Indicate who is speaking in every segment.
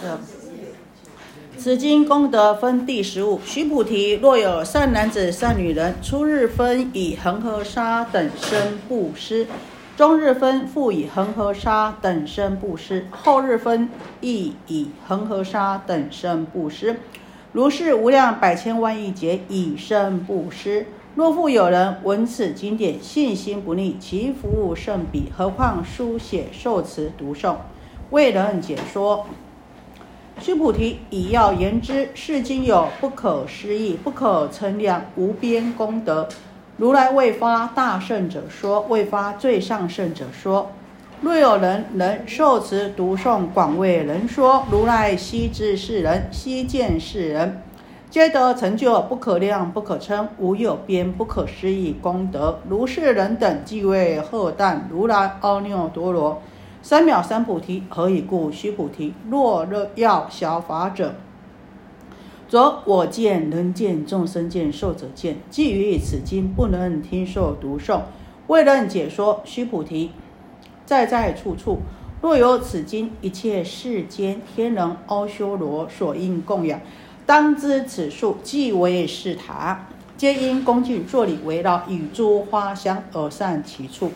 Speaker 1: 这个此经功德分第十五。须菩提，若有善男子、善女人，初日分以恒河沙等身布施，中日分复以恒河沙等身布施，后日分亦以恒河沙等身布施。如是无量百千万亿劫以身布施。若复有人闻此经典，信心不逆，其福务甚彼。何况书写、受持、读诵，为人解说。须菩提，以要言之，是经有不可思议、不可称量、无边功德。如来未发大圣者说，未发最上圣者说。若有人能受持读诵，广为人说，如来悉知是人，悉见是人。皆得成就不可量、不可称、无有边、不可思议功德。如是人等，即为荷担如来阿耨多罗三藐三菩提。何以故？须菩提，若若要小法者，则我见、人见、众生见、寿者见。既于此经不能听受读诵，未能解说。须菩提，在在处处，若有此经，一切世间天人阿修罗所应供养。当知此树即为是塔，皆因恭敬坐礼围绕，与诸花香而散其处。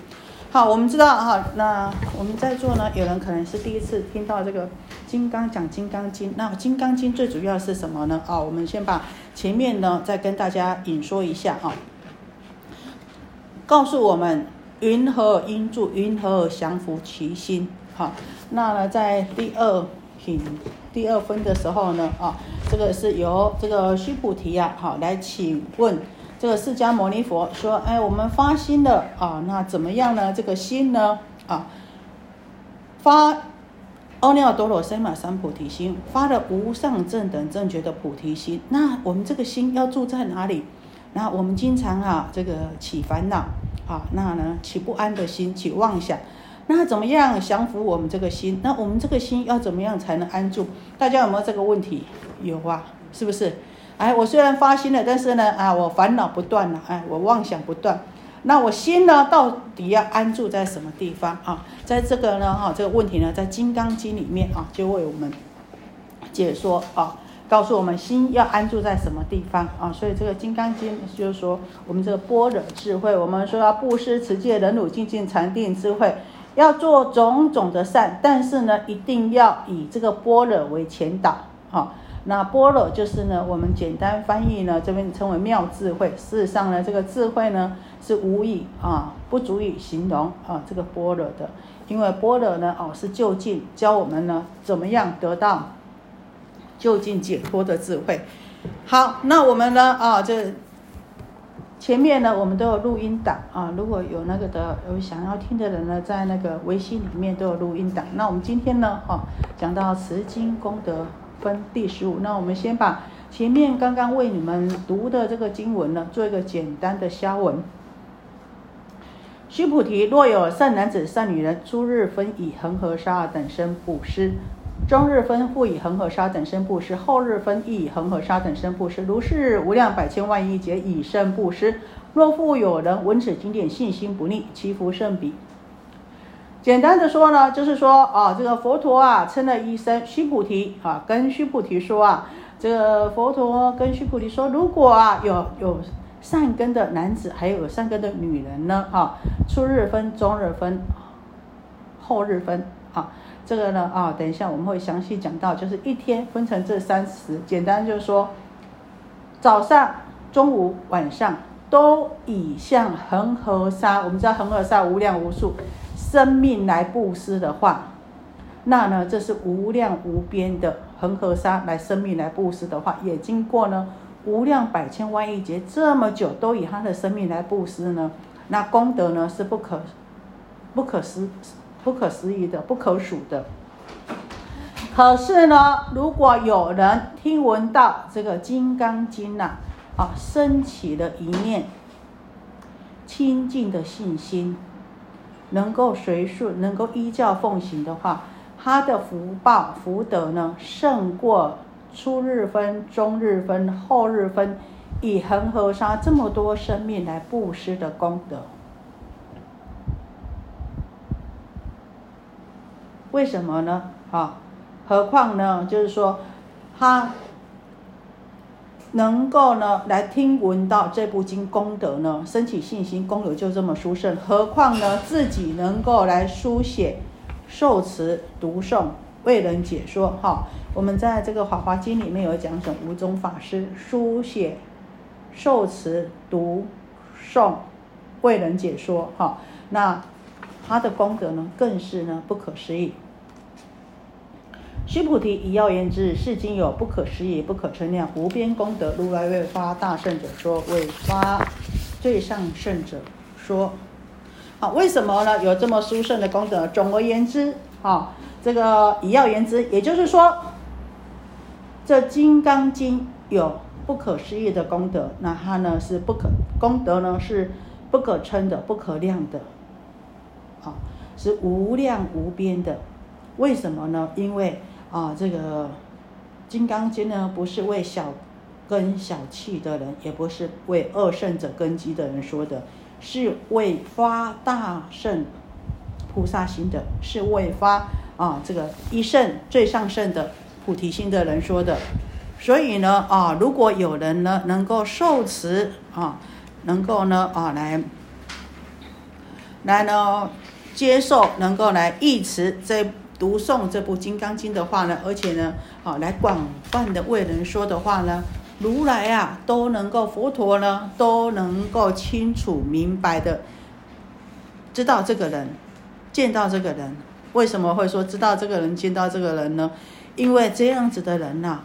Speaker 1: 好，我们知道哈，那我们在座呢，有人可能是第一次听到这个《金刚讲金刚经》。那《金刚经》最主要是什么呢？啊，我们先把前面呢再跟大家引说一下啊，告诉我们云何应住，云何降伏其心。好，那呢在第二品。第二分的时候呢，啊，这个是由这个须菩提呀，好来请问这个释迦牟尼佛说，哎，我们发心了啊，那怎么样呢？这个心呢，啊，发阿耨多罗三藐三菩提心，发了无上正等正觉的菩提心，那我们这个心要住在哪里？那我们经常啊，这个起烦恼啊，那呢起不安的心，起妄想。那怎么样降服我们这个心？那我们这个心要怎么样才能安住？大家有没有这个问题？有啊，是不是？哎，我虽然发心了，但是呢，啊，我烦恼不断了，哎，我妄想不断。那我心呢，到底要安住在什么地方啊？在这个呢，哈，这个问题呢，在《金刚经》里面啊，就为我们解说啊，告诉我们心要安住在什么地方啊？所以这个《金刚经》就是说，我们这个般若智慧，我们说要布施、持戒、忍辱、精进、禅定、智慧。要做种种的善，但是呢，一定要以这个般若为前导，哈。那般若就是呢，我们简单翻译呢，这边称为妙智慧。事实上呢，这个智慧呢是无以啊，不足以形容啊这个般若的，因为般若呢，哦是就近教我们呢怎么样得到就近解脱的智慧。好，那我们呢啊这。前面呢，我们都有录音档啊，如果有那个的有想要听的人呢，在那个微信里面都有录音档。那我们今天呢，哈，讲到持经功德分第十五，那我们先把前面刚刚为你们读的这个经文呢，做一个简单的消文。须菩提，若有善男子、善女人，诸日分以恒河沙等身布施。终日分复以恒河沙等身布施，后日分亦以恒河沙等身布施，如是无量百千万亿劫以身布施。若复有人闻此经典，信心不逆，其福甚彼。简单的说呢，就是说啊，这个佛陀啊，称了一声须菩提啊，跟须菩提说啊，这个佛陀跟须菩提说，如果啊有有善根的男子，还有善根的女人呢，哈，初日分、中日分、后日分，啊。这个呢啊，等一下我们会详细讲到，就是一天分成这三时，简单就是说，早上、中午、晚上都以向恒河沙，我们知道恒河沙无量无数生命来布施的话，那呢这是无量无边的恒河沙来生命来布施的话，也经过呢无量百千万亿劫这么久，都以他的生命来布施呢，那功德呢是不可不可思。不可思议的，不可数的。可是呢，如果有人听闻到这个《金刚经》呐，啊，升起了一念清净的信心，能够随顺，能够依教奉行的话，他的福报福德呢，胜过初日分、中日分、后日分，以恒河沙这么多生命来布施的功德。为什么呢？啊，何况呢，就是说他能够呢来听闻到这部经功德呢，升起信心，功德就这么殊胜。何况呢自己能够来书写、受持、读诵、为人解说。哈，我们在这个《华华经》里面有讲，什无宗法师书写、受持、读诵、为人解说。哈，那。他的功德呢，更是呢不可思议。须菩提，以要言之，世经有不可思议、不可称量、无边功德。如来为发大圣者说，为发最上圣者说。好，为什么呢？有这么殊胜的功德？总而言之，啊，这个以要言之，也就是说，这《金刚经》有不可思议的功德，那它呢是不可功德呢是不可称的、不可量的。啊，是无量无边的，为什么呢？因为啊，这个《金刚经》呢，不是为小根小气的人，也不是为二圣者根基的人说的，是为发大圣菩萨心的，是为发啊这个一圣最上圣的菩提心的人说的。所以呢，啊，如果有人呢能够受持啊，能够呢啊来来呢。接受能够来译持这读诵这部《金刚经》的话呢，而且呢，啊，来广泛的为人说的话呢，如来啊都能够佛陀呢都能够清楚明白的知道这个人，见到这个人，为什么会说知道这个人见到这个人呢？因为这样子的人呐，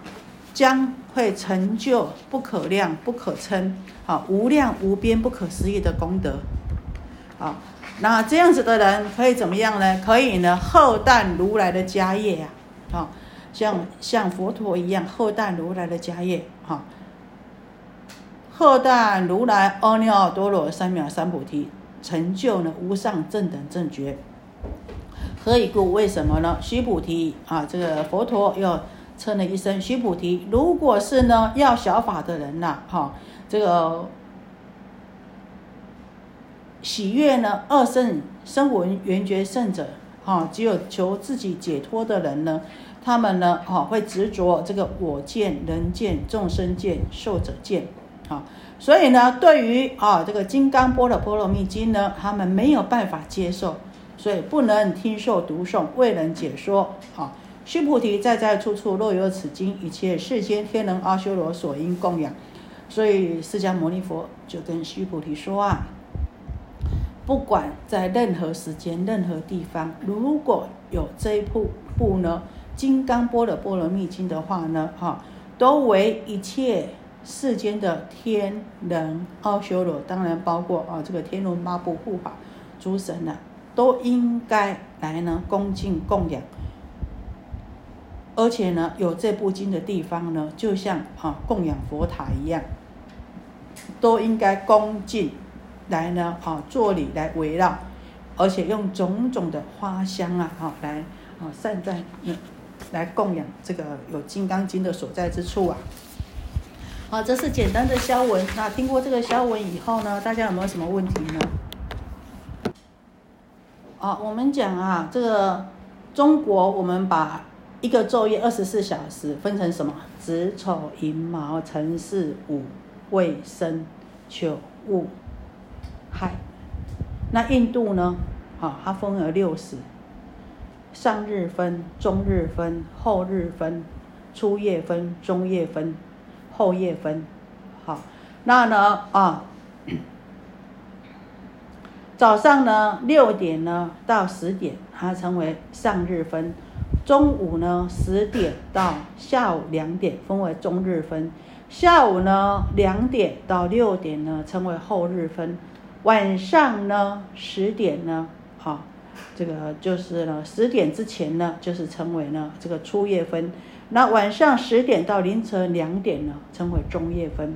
Speaker 1: 将会成就不可量、不可称、啊无量无边、不可思议的功德，啊。那这样子的人可以怎么样呢？可以呢，后担如来的家业呀，啊，像像佛陀一样后担如来的家业，哈，后担如来阿耨多罗三藐三菩提，成就呢无上正等正觉。何以故？为什么呢？须菩提啊，这个佛陀又称了一声须菩提。如果是呢要小法的人呐，哈，这个。喜悦呢？二圣声闻缘觉圣者，哈，只有求自己解脱的人呢，他们呢，哈，会执着这个我见、人见、众生见、寿者见，啊，所以呢，对于啊这个《金刚波的波罗蜜经》呢，他们没有办法接受，所以不能听受读诵，未能解说，啊，须菩提，在在处处若有此经，一切世间天人阿修罗所应供养，所以释迦牟尼佛就跟须菩提说啊。不管在任何时间、任何地方，如果有这一部部呢《金刚般若波罗蜜经》的话呢，哈，都为一切世间的天人阿修罗，当然包括啊这个天龙八部护法诸神呢，都应该来呢恭敬供养。而且呢，有这部经的地方呢，就像啊供养佛塔一样，都应该恭敬。来呢，啊，做礼来围绕，而且用种种的花香啊，哈，来啊，散在嗯，来供养这个有《金刚经》的所在之处啊。好，这是简单的消文。那听过这个消文以后呢，大家有没有什么问题呢？啊，我们讲啊，这个中国，我们把一个昼夜二十四小时分成什么？子丑寅卯辰巳午未申酉午。嗨，那印度呢？啊，它分为六时：上日分、中日分、后日分、初夜分、中夜分、后夜分。好，那呢？啊，早上呢六点呢到十点，它称为上日分；中午呢十点到下午两点，分为中日分；下午呢两点到六点呢，称为后日分。晚上呢，十点呢，啊，这个就是呢，十点之前呢，就是称为呢这个初夜分。那晚上十点到凌晨两点呢，称为中夜分。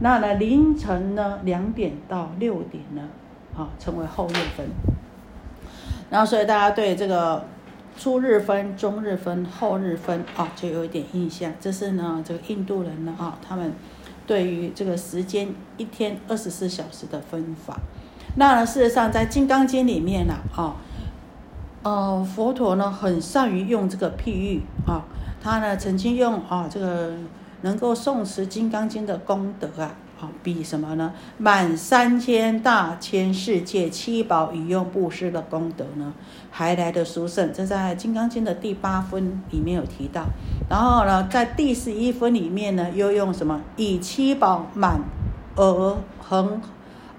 Speaker 1: 那呢凌晨呢两点到六点呢，啊，称为后夜分。然后所以大家对这个初日分、中日分、后日分啊，就有一点印象。这是呢这个印度人呢啊，他们。对于这个时间一天二十四小时的分法，那，事实上在《金刚经》里面呢，啊，呃，佛陀呢很善于用这个譬喻啊，他呢曾经用啊这个能够诵持《金刚经》的功德啊，啊比什么呢？满三千大千世界七宝以用布施的功德呢，还来的殊胜。这在《金刚经》的第八分里面有提到。然后呢，在第十一分里面呢，又用什么？以七宝满而恒。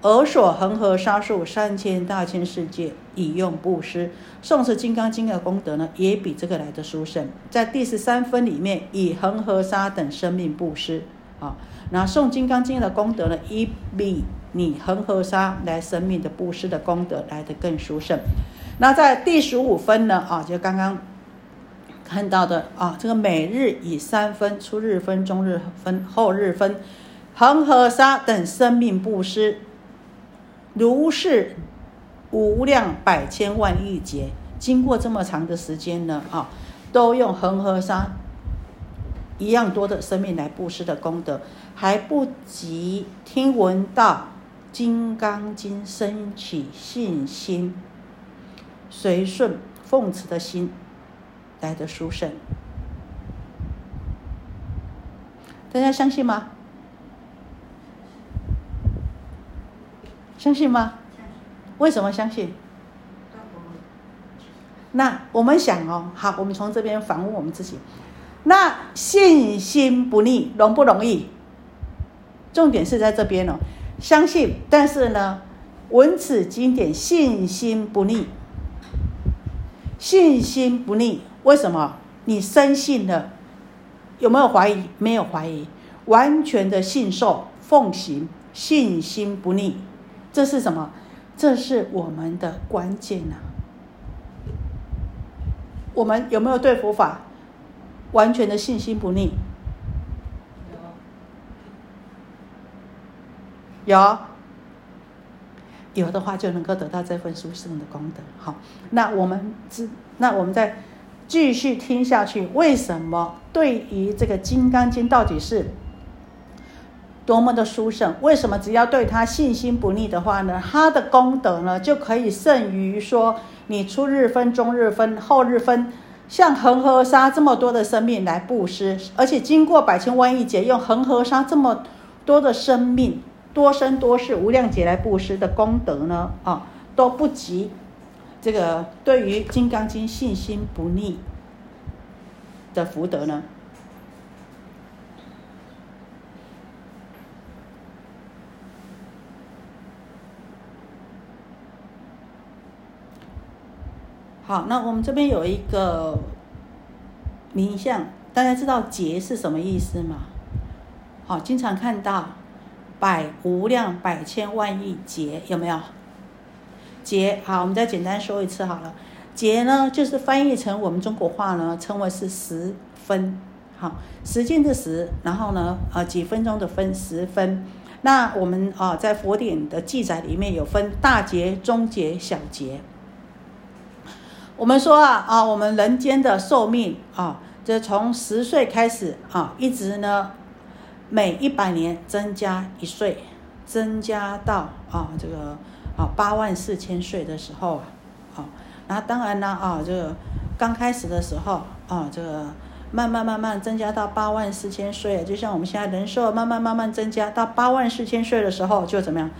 Speaker 1: 而所恒河沙数三千大千世界以用布施，诵持金刚经的功德呢，也比这个来的殊胜。在第十三分里面，以恒河沙等生命布施啊，那诵金刚经的功德呢，一比你恒河沙来生命的布施的功德来的更殊胜。那在第十五分呢啊，就刚刚看到的啊，这个每日以三分，初日分、中日分、后日分，恒河沙等生命布施。如是无量百千万亿劫，经过这么长的时间呢，啊，都用恒河沙一样多的生命来布施的功德，还不及听闻到《金刚经》升起信心、随顺奉持的心来的殊胜。大家相信吗？相信吗？为什么相信？那我们想哦，好，我们从这边反问我们自己：那信心不逆容不容易？重点是在这边哦，相信，但是呢，闻此经典，信心不逆，信心不逆，为什么？你深信了，有没有怀疑？没有怀疑，完全的信受奉行，信心不逆。这是什么？这是我们的关键呐！我们有没有对佛法完全的信心不逆？有，有，的话就能够得到这份殊胜的功德。好，那我们只，那我们再继续听下去。为什么对于这个《金刚经》到底是？多么的殊胜！为什么只要对他信心不逆的话呢？他的功德呢就可以胜于说你初日分、中日分、后日分，像恒河沙这么多的生命来布施，而且经过百千万亿劫，用恒河沙这么多的生命多生多世无量劫来布施的功德呢？啊，都不及这个对于《金刚经》信心不逆的福德呢？好，那我们这边有一个名相，大家知道“劫”是什么意思吗？好，经常看到“百无量百千万亿劫”，有没有？劫，好，我们再简单说一次好了。劫呢，就是翻译成我们中国话呢，称为是十分，好，时间的时，然后呢，呃，几分钟的分，十分。那我们啊，在佛典的记载里面有分大劫、中劫、小劫。我们说啊啊，我们人间的寿命啊，这从十岁开始啊，一直呢，每一百年增加一岁，增加到啊这个啊八万四千岁的时候啊，好，那当然呢啊，这个刚开始的时候啊，这个慢慢慢慢增加到八万四千岁，就像我们现在人寿慢慢慢慢增加到八万四千岁的时候，就怎么样？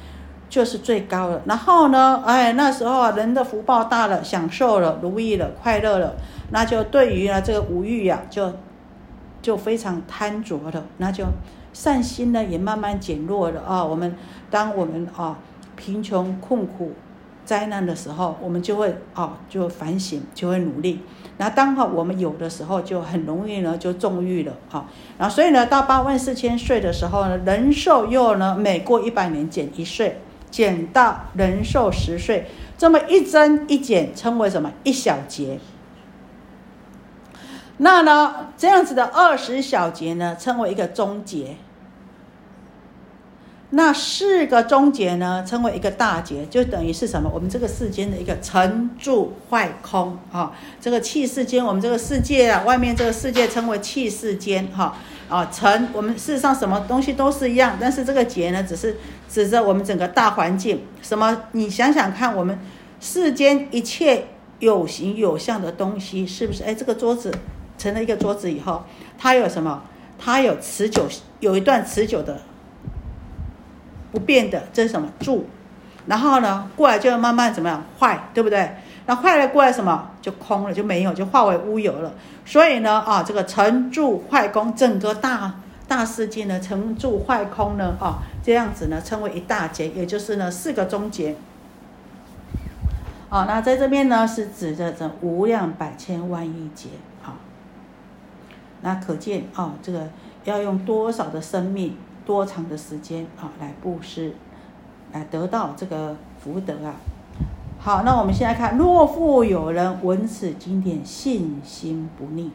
Speaker 1: 就是最高了，然后呢，哎，那时候啊，人的福报大了，享受了，如意了，快乐了，那就对于呢这个五欲呀，就就非常贪着了，那就善心呢也慢慢减弱了啊。我们当我们啊贫穷困苦灾难的时候，我们就会啊就反省，就会努力。那当好我们有的时候，就很容易呢就纵欲了啊。然后所以呢，到八万四千岁的时候呢，人寿又呢每过一百年减一岁。减到人寿十岁，这么一增一减，称为什么？一小节。那呢，这样子的二十小节呢，称为一个中节。那四个中节呢，称为一个大节，就等于是什么？我们这个世间的一个成住坏空啊，这个气世间，我们这个世界啊，外面这个世界称为气世间哈啊，成我们事实上什么东西都是一样，但是这个结呢，只是。指着我们整个大环境，什么？你想想看，我们世间一切有形有相的东西，是不是？哎，这个桌子成了一个桌子以后，它有什么？它有持久，有一段持久的不变的，这是什么？住。然后呢，过来就要慢慢怎么样坏，对不对？那坏了过来什么？就空了，就没有，就化为乌有了。所以呢，啊，这个成住坏空，整个大大世界呢，成住坏空呢，啊，这样子呢，称为一大劫，也就是呢四个终结。啊，那在这边呢，是指的这无量百千万亿劫。啊，那可见啊，这个要用多少的生命，多长的时间啊，来布施。来得到这个福德啊！好，那我们现在看，若复有人闻此经典，信心不逆，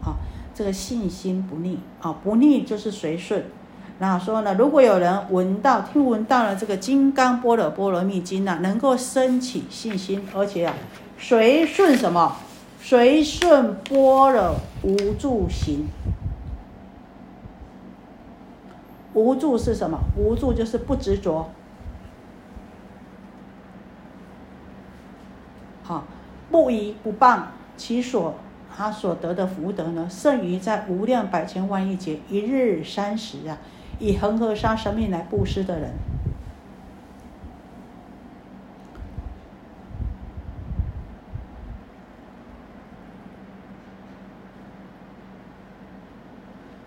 Speaker 1: 啊，这个信心不逆啊，不逆就是随顺。那说呢，如果有人闻到、听闻到了这个《金刚般若波罗蜜经》呐，能够升起信心，而且啊，随顺什么？随顺般若无助行。无助是什么？无助就是不执着。好，不疑不谤，其所他所得的福德呢，胜于在无量百千万亿劫一日三时啊，以恒河沙生命来布施的人。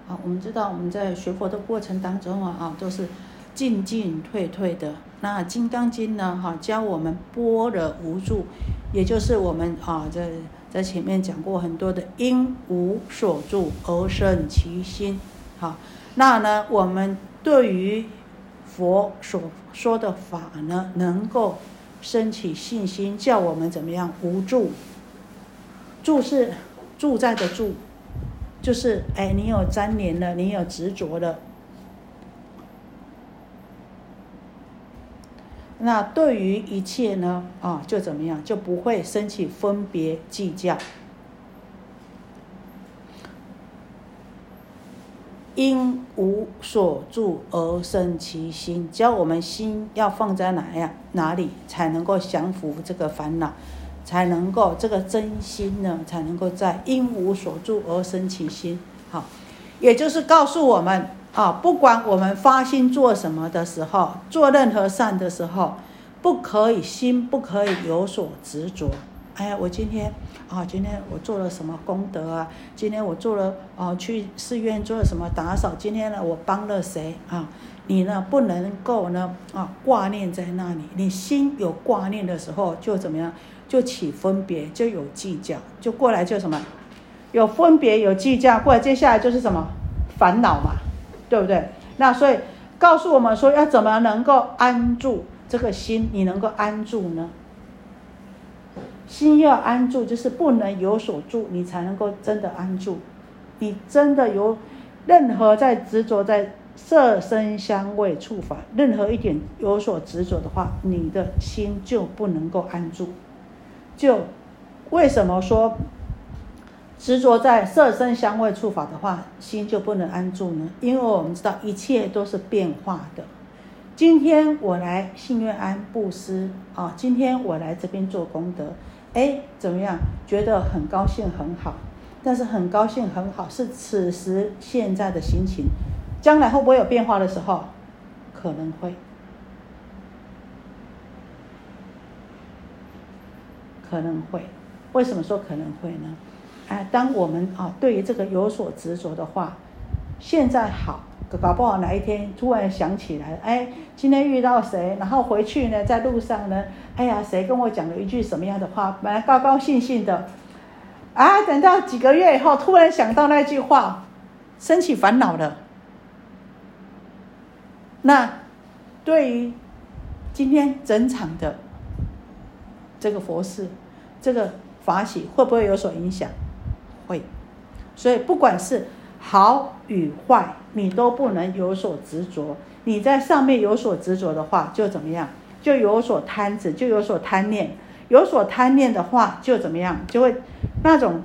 Speaker 1: 好，我们知道我们在学佛的过程当中啊，啊，都是进进退退的。那《金刚经》呢，哈，教我们般若无助。也就是我们啊，在在前面讲过很多的因无所住而生其心，好，那呢，我们对于佛所说的法呢，能够升起信心，叫我们怎么样无助？住是住在的住，就是哎，你有粘连了，你有执着了。那对于一切呢，啊，就怎么样，就不会升起分别计较。因无所住而生其心，只要我们心要放在哪样哪里，才能够降服这个烦恼，才能够这个真心呢，才能够在因无所住而生其心。好，也就是告诉我们。啊，不管我们发心做什么的时候，做任何善的时候，不可以心不可以有所执着。哎呀，我今天啊，今天我做了什么功德啊？今天我做了啊，去寺院做了什么打扫？今天呢，我帮了谁啊？你呢，不能够呢啊挂念在那里。你心有挂念的时候，就怎么样？就起分别，就有计较，就过来就什么？有分别有计较过来，接下来就是什么烦恼嘛？对不对？那所以告诉我们说，要怎么能够安住这个心？你能够安住呢？心要安住，就是不能有所住，你才能够真的安住。你真的有任何在执着在色声香味触法，任何一点有所执着的话，你的心就不能够安住。就为什么说？执着在色身香味触法的话，心就不能安住呢？因为我们知道一切都是变化的。今天我来信愿安布施啊，今天我来这边做功德，哎，怎么样？觉得很高兴，很好。但是很高兴很好，是此时现在的心情。将来会不会有变化的时候？可能会，可能会。为什么说可能会呢？哎，当我们啊对于这个有所执着的话，现在好，搞不好哪一天突然想起来，哎，今天遇到谁，然后回去呢，在路上呢，哎呀，谁跟我讲了一句什么样的话，本来高高兴兴的，啊，等到几个月以后，突然想到那句话，升起烦恼了。那对于今天整场的这个佛事，这个法喜，会不会有所影响？会，所以不管是好与坏，你都不能有所执着。你在上面有所执着的话，就怎么样？就有所贪执，就有所贪念。有所贪念的话，就怎么样？就会那种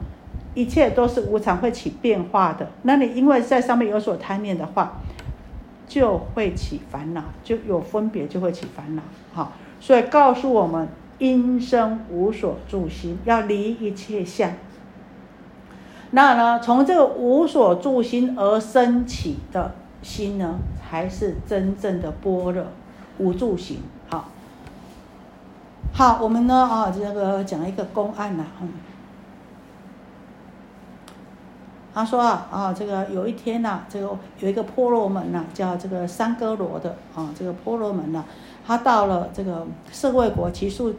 Speaker 1: 一切都是无常，会起变化的。那你因为在上面有所贪念的话，就会起烦恼，就有分别，就会起烦恼。好，所以告诉我们因生无所住心，要离一切相。那呢，从这个无所住心而升起的心呢，才是真正的般若无住行。好，好，我们呢啊，这个讲一个公案呐，嗯。他说啊啊，这个有一天呐，这个有一个婆罗门呐，叫这个三哥罗的啊，这个婆罗门呐，他到了这个舍卫国祇树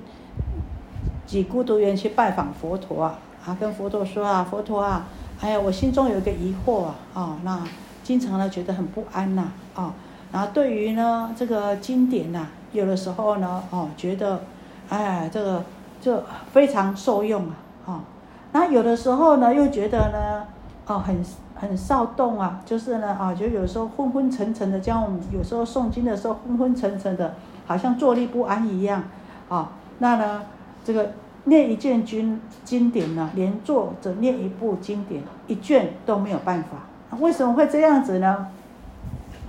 Speaker 1: 几孤独园去拜访佛陀啊，啊跟佛陀说啊，佛陀啊，哎呀，我心中有一个疑惑啊，啊，那经常呢觉得很不安呐，啊，然后对于呢这个经典呐，有的时候呢，哦，觉得，哎，这个就非常受用啊，啊，那有的时候呢，又觉得呢。哦，很很躁动啊，就是呢啊，就有时候昏昏沉沉的，像我们有时候诵经的时候昏昏沉沉的，好像坐立不安一样啊。那呢，这个念一卷经经典呢，连坐着念一部经典一卷都没有办法。为什么会这样子呢？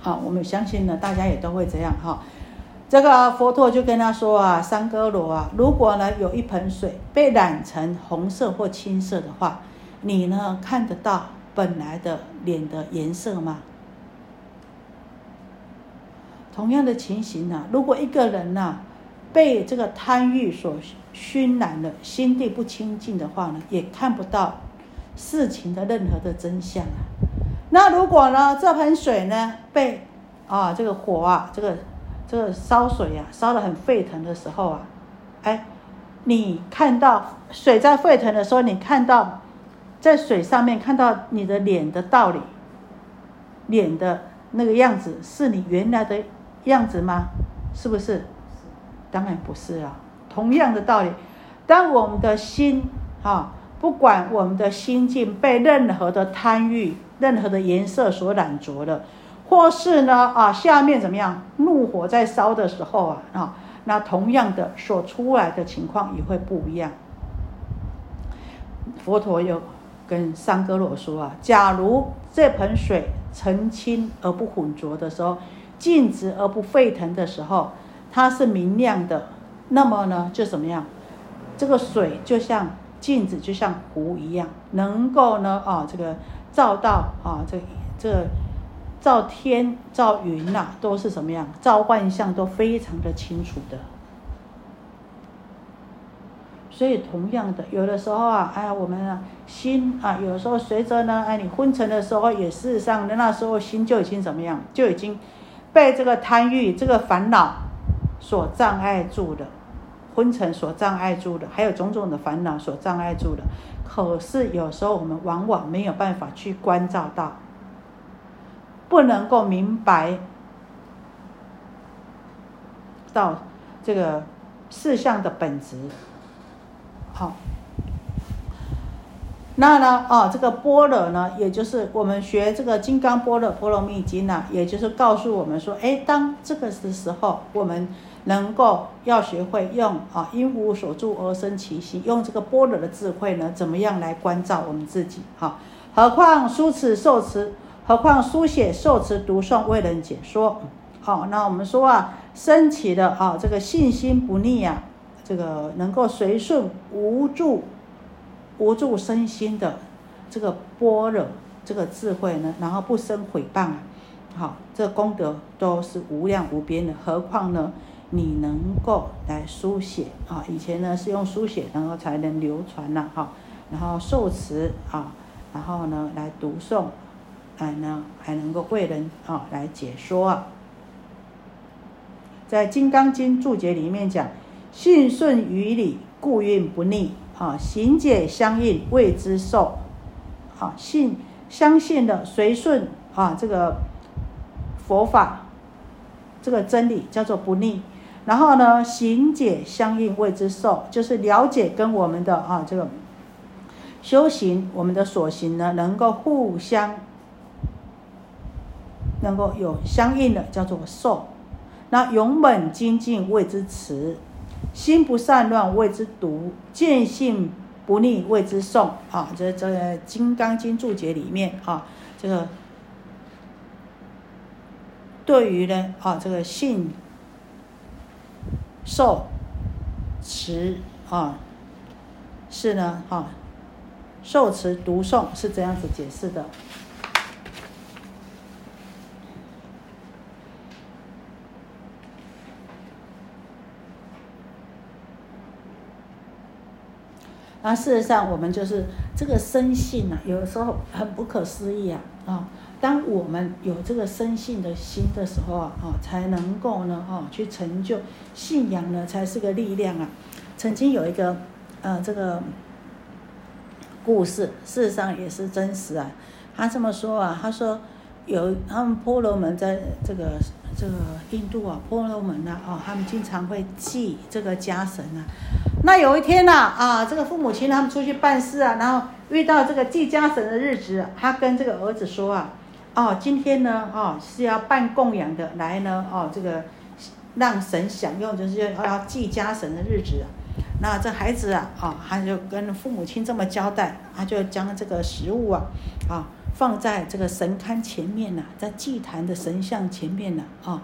Speaker 1: 好，我们相信呢，大家也都会这样哈。这个佛陀就跟他说啊，三哥罗啊，如果呢有一盆水被染成红色或青色的话。你呢看得到本来的脸的颜色吗？同样的情形呢，如果一个人呢被这个贪欲所熏染了，心地不清净的话呢，也看不到事情的任何的真相啊。那如果呢这盆水呢被啊这个火啊这个这个烧水啊烧得很沸腾的时候啊，哎，你看到水在沸腾的时候，你看到。在水上面看到你的脸的道理，脸的那个样子是你原来的样子吗？是不是？当然不是啊。同样的道理，当我们的心啊，不管我们的心境被任何的贪欲、任何的颜色所染着了，或是呢啊，下面怎么样，怒火在烧的时候啊啊，那同样的所出来的情况也会不一样。佛陀有。跟三哥罗说啊，假如这盆水澄清而不浑浊的时候，静止而不沸腾的时候，它是明亮的。那么呢，就怎么样？这个水就像镜子，就像湖一样，能够呢啊，这个照到啊，这这照天、照云呐，都是什么样？照万象都非常的清楚的。所以，同样的，有的时候啊，哎，我们啊，心啊，有的时候随着呢，哎，你昏沉的时候，也事实上，那时候心就已经怎么样，就已经被这个贪欲、这个烦恼所障碍住的，昏沉所障碍住的，还有种种的烦恼所障碍住的。可是有时候我们往往没有办法去关照到，不能够明白到这个事项的本质。好，那呢？哦，这个般若呢，也就是我们学这个《金刚般若波罗蜜经》呢，也就是告诉我们说，哎，当这个的时候，我们能够要学会用啊，因无所住而生其心，用这个般若的智慧呢，怎么样来关照我们自己？哈，何况书词受持，何况书写受持读诵为人解说。好，那我们说啊，升起的啊，这个信心不逆啊。这个能够随顺无助、无助身心的这个般若这个智慧呢，然后不生毁谤啊，好，这功德都是无量无边的。何况呢，你能够来书写啊，以前呢是用书写，然后才能流传呐，哈，然后受持啊，然后呢来读诵，哎呢还能够为人啊来解说啊，在《金刚经》注解里面讲。信顺于理，故运不逆。啊，行解相应，谓之受。啊，信相信的随顺啊，这个佛法，这个真理叫做不逆。然后呢，行解相应，谓之受，就是了解跟我们的啊这个修行，我们的所行呢，能够互相能够有相应的，叫做受。那勇猛精进，谓之持。心不散乱谓之读，见性不逆谓之诵。啊，这这《金刚经》注解里面啊，这个对于呢啊，这个信受持啊，是呢啊，受持读诵是这样子解释的。那事实上，我们就是这个生性啊，有的时候很不可思议啊啊！当我们有这个生性的心的时候啊，啊，才能够呢，啊，去成就信仰呢，才是个力量啊。曾经有一个呃，这个故事，事实上也是真实啊。他这么说啊，他说有他们婆罗门在这个这个印度啊，婆罗门呐，啊，他们经常会祭这个家神啊。那有一天呐，啊，这个父母亲他们出去办事啊，然后遇到这个祭家神的日子，他跟这个儿子说啊，哦，今天呢，哦，是要办供养的，来呢，哦，这个让神享用，就是要要祭家神的日子。那这孩子啊，啊，他就跟父母亲这么交代，他就将这个食物啊，啊，放在这个神龛前面呐，在祭坛的神像前面呐，啊。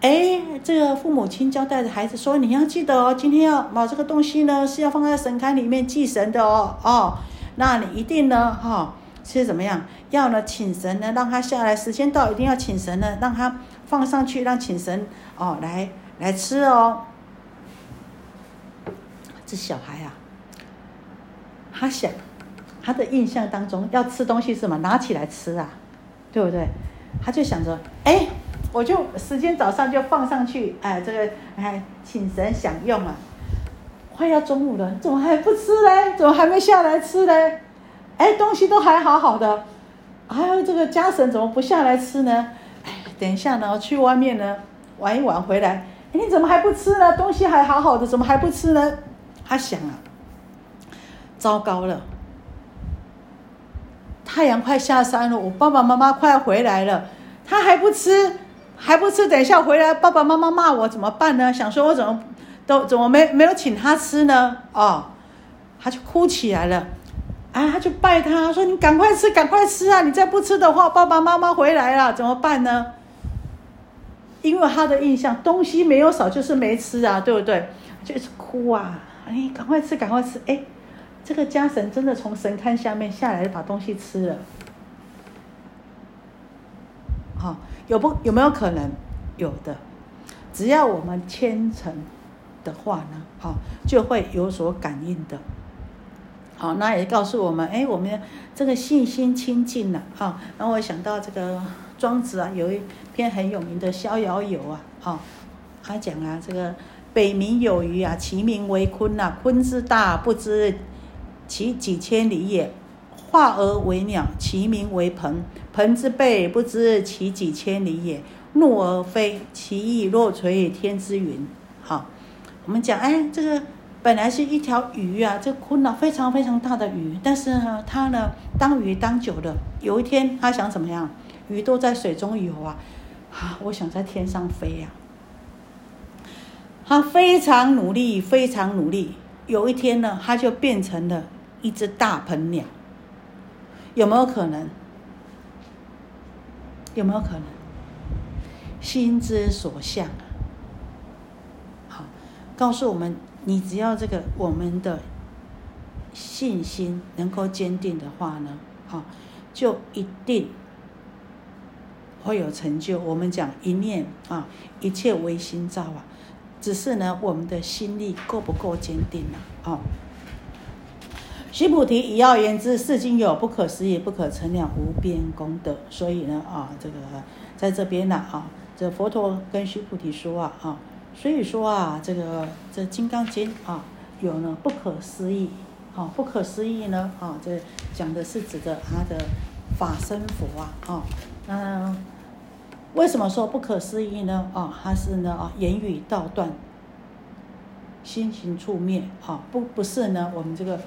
Speaker 1: 哎，这个父母亲交代的孩子说：“你要记得哦，今天要把这个东西呢是要放在神龛里面祭神的哦，哦，那你一定呢，哈，是怎么样？要呢请神呢让他下来，时间到一定要请神呢让他放上去，让请神哦来来吃哦。这小孩啊，他想他的印象当中要吃东西是什么？拿起来吃啊，对不对？他就想着，哎。”我就时间早上就放上去，哎，这个哎，请神享用啊！快要中午了，怎么还不吃嘞？怎么还没下来吃嘞？哎，东西都还好好的，还有这个家神怎么不下来吃呢？哎，等一下呢，去外面呢玩一玩回来，你怎么还不吃呢？东西还好好的，怎么还不吃呢？他想啊，糟糕了，太阳快下山了，我爸爸妈妈快要回来了，他还不吃。还不吃，等一下回来爸爸妈妈骂我怎么办呢？想说我怎么都怎么没没有请他吃呢？哦，他就哭起来了，啊，他就拜他说：“你赶快吃，赶快吃啊！你再不吃的话，爸爸妈妈回来了怎么办呢？”因为他的印象东西没有少，就是没吃啊，对不对？就是哭啊！哎，赶快吃，赶快吃！哎，这个家神真的从神龛下面下来，把东西吃了。好。有不有没有可能？有的，只要我们虔诚的话呢，好就会有所感应的。好，那也告诉我们，哎，我们这个信心清净了啊。然后我想到这个庄子啊，有一篇很有名的《逍遥游》啊，啊，他讲啊，这个北冥有鱼啊，其名为鲲呐，鲲之大，不知其几千里也。化而为鸟，其名为鹏。鹏之背，不知其几千里也。怒而飞，其翼若垂天之云。好，我们讲，哎，这个本来是一条鱼啊，这鲲啊，非常非常大的鱼。但是呢，它呢，当鱼当久了，有一天它想怎么样？鱼都在水中游啊，啊，我想在天上飞呀。它非常努力，非常努力。有一天呢，它就变成了一只大鹏鸟。有没有可能？有没有可能？心之所向啊！好，告诉我们，你只要这个我们的信心能够坚定的话呢，好，就一定会有成就。我们讲一念啊，一切唯心造啊，只是呢，我们的心力够不够坚定了啊？须菩提，以要言之，世经有不可思议、不可称量、无边功德。所以呢，啊，这个在这边呢，啊，这佛陀跟须菩提说啊，啊，所以说啊，这个这《金刚经》啊，有呢不可思议，啊，不可思议呢，啊，这讲的是指的他的法身佛啊，啊，那为什么说不可思议呢？啊，他是呢，啊，言语道断，心行处灭，啊，不不是呢，我们这个。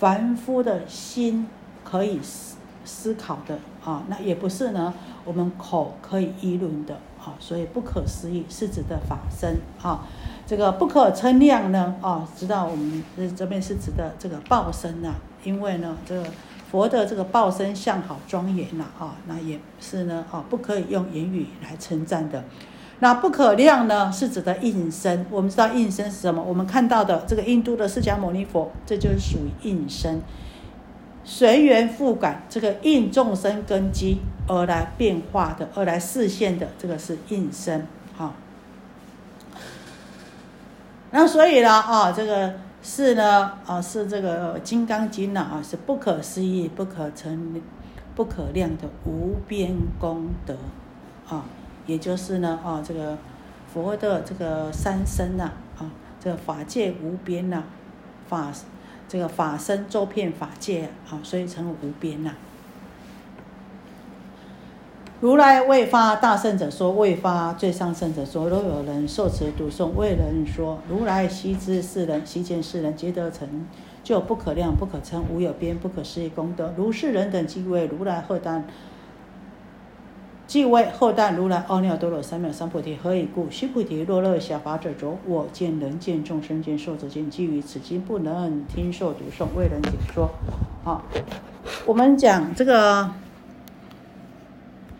Speaker 1: 凡夫的心可以思思考的啊，那也不是呢，我们口可以议论的啊，所以不可思议是指的法身啊，这个不可称量呢啊，知道我们这这边是指的这个报身呐，因为呢，这个佛的这个报身相好庄严呐啊，那也是呢啊，不可以用言语来称赞的。那不可量呢，是指的应身。我们知道应身是什么？我们看到的这个印度的释迦牟尼佛，这就是属于应身，随缘复感，这个应众生根基而来变化的，而来示现的，这个是应身。好，那所以呢，啊，这个是呢，啊，是这个《金刚经》呢，啊，是不可思议、不可成、不可量的无边功德，啊。也就是呢，啊，这个佛的这个三身呐，啊，这个法界无边呐，法这个法身周遍法界啊，所以成为无边呐。如来未发大圣者说，未发最上圣者说，若有人受持读诵，为人说，如来悉知世人，悉见世人，皆得成就不可量、不可称、无有边、不可思议功德。如是人等，即为如来贺丹。即为后代如来奥妙多罗三藐三菩提，何以故？须菩提，若乐小法者浊，我见人见众生见寿者见，基于此经不能听受读诵，未能解说。好，我们讲这个